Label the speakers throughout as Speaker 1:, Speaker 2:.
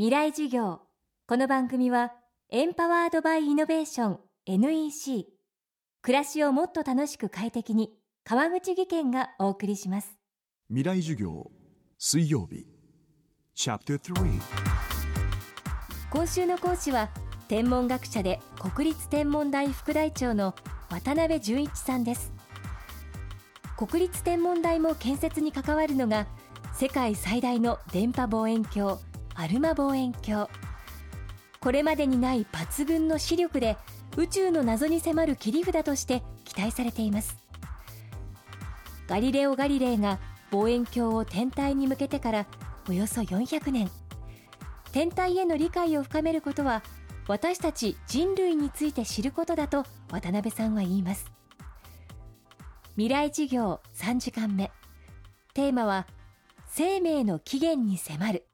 Speaker 1: 未来授業。この番組はエンパワードバイイノベーション NEC 暮らしをもっと楽しく快適に川口義賢がお送りします。
Speaker 2: 未来授業水曜日。チャプター
Speaker 1: 今週の講師は天文学者で国立天文台副台長の渡辺淳一さんです。国立天文台も建設に関わるのが世界最大の電波望遠鏡アルマ望遠鏡。これまでにない抜群の視力で宇宙の謎に迫る切り札として期待されています。ガリレオ・ガリレイが望遠鏡を天体に向けてからおよそ400年。天体への理解を深めることは私たち人類について知ることだと渡辺さんは言います。未来授業3時間目。テーマは生命の起源に迫る。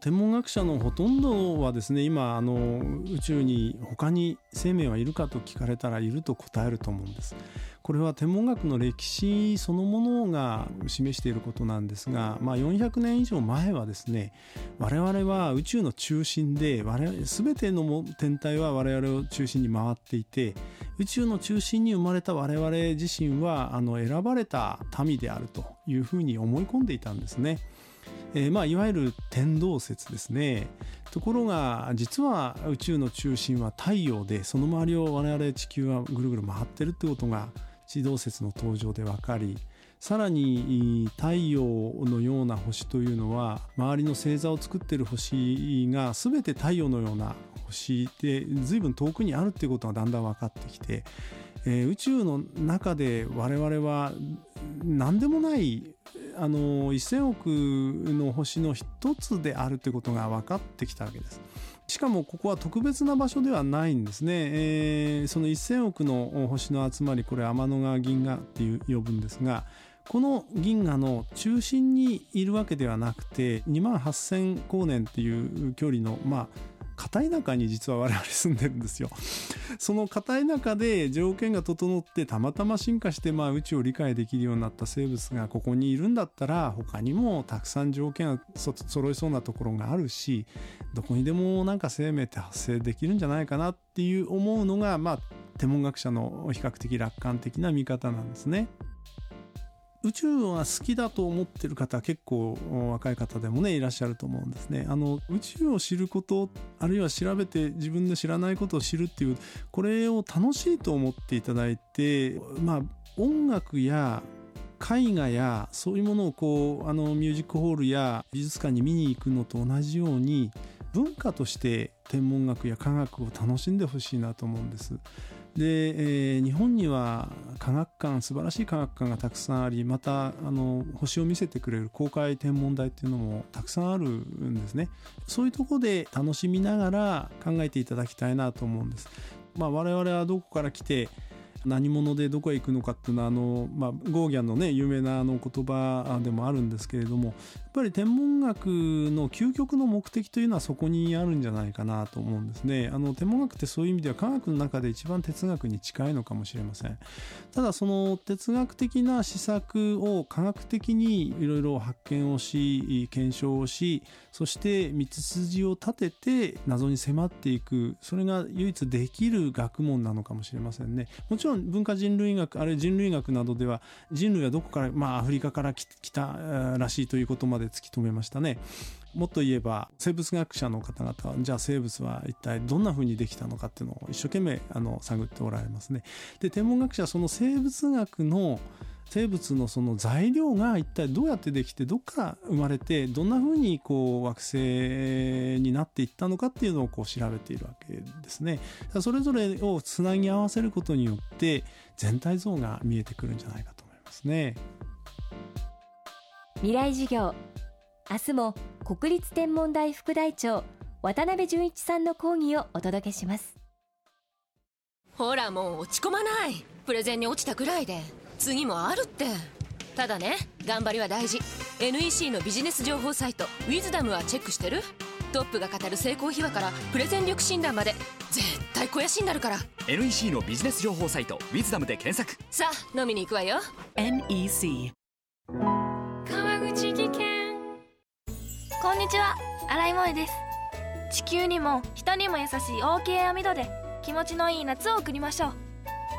Speaker 3: 天文学者のほとんどはですね今あの宇宙に他に生命はいるかと聞かれたらいると答えると思うんです。これは天文学の歴史そのものが示していることなんですが、まあ、400年以上前はですね我々は宇宙の中心で我々全ての天体は我々を中心に回っていて宇宙の中心に生まれた我々自身はあの選ばれた民であるというふうに思い込んでいたんですね。えー、まあいわゆる天動説ですねところが実は宇宙の中心は太陽でその周りを我々地球はぐるぐる回ってるってことが地動説の登場で分かりさらに太陽のような星というのは周りの星座を作っている星が全て太陽のような星で随分遠くにあるっていうことがだんだん分かってきて、えー、宇宙の中で我々は何でもないあの1,000億の星の一つであるということが分かってきたわけです。しかもここは特別な場所ではないんですね。えー、その1,000億の星の集まりこれ天の川銀河っていう呼ぶんですがこの銀河の中心にいるわけではなくて2万8,000光年っていう距離のまあ片田舎に実は我々住んでるんですよ。その片田舎で条件が整ってたまたま進化してまあ宇宙を理解できるようになった生物がここにいるんだったら他にもたくさん条件が揃いそうなところがあるしどこにでもなんか生命って発生できるんじゃないかなっていう思うのがまあ天文学者の比較的楽観的な見方なんですね。宇宙は好きだと思ってる方結構若い方でもねいらっしゃると思うんですね。あの宇宙を知ることあるいは調べて自分で知らないことを知るっていうこれを楽しいと思っていただいてまあ音楽や絵画やそういうものをこうあのミュージックホールや美術館に見に行くのと同じように文化として天文学や科学を楽しんでほしいなと思うんです。で、えー、日本には科学館素晴らしい科学館がたくさんありまたあの星を見せてくれる公開天文台っていうのもたくさんあるんですね。そういうとこで楽しみながら考えていただきたいなと思うんです。まあ我々はどこから来て何者でどこへ行くのかっていうのはあの、まあ、ゴーギャンのね有名なあの言葉でもあるんですけれどもやっぱり天文学の究極の目的というのはそこにあるんじゃないかなと思うんですね。あの天文学ってそういう意味では科学の中で一番哲学に近いのかもしれません。ただその哲学的な施策を科学的にいろいろ発見をし検証をしそして道筋を立てて謎に迫っていく。それが唯一できる学問なのかもしれませんね。もちろん文化人類学あるいは人類学などでは人類はどこからまあアフリカから来たらしいということまで突き止めましたね。もっと言えば生物学者の方々はじゃあ生物は一体どんなふうにできたのかっていうのを一生懸命あの探っておられますね。で天文学者はその生物学の生物のその材料が一体どうやってできてどっから生まれてどんなふうにこう惑星になっていったのかっていうのをこう調べているわけですね。それぞれをつなぎ合わせることによって全体像が見えてくるんじゃないかと思いますね。
Speaker 1: 未来授業明日も国立天文台副台長渡辺淳一さんの講義をお届けします
Speaker 4: ほらもう落ち込まないプレゼンに落ちたくらいで次もあるって。ただね頑張りは大事。NEC のビジネス情報サイト「ウィズダムはチェックしてる？トップが語る成功秘話からプレゼン力診断まで絶対肥やしになるから。
Speaker 5: NEC のビジネス情報サイト「ウィズダムで検索。
Speaker 4: さあ飲みに行くわよ。
Speaker 5: NEC
Speaker 6: 川口技研。こんにちは。新井萌です。地球にも人にも優しい OK 網戸で気持ちのいい夏を送りましょう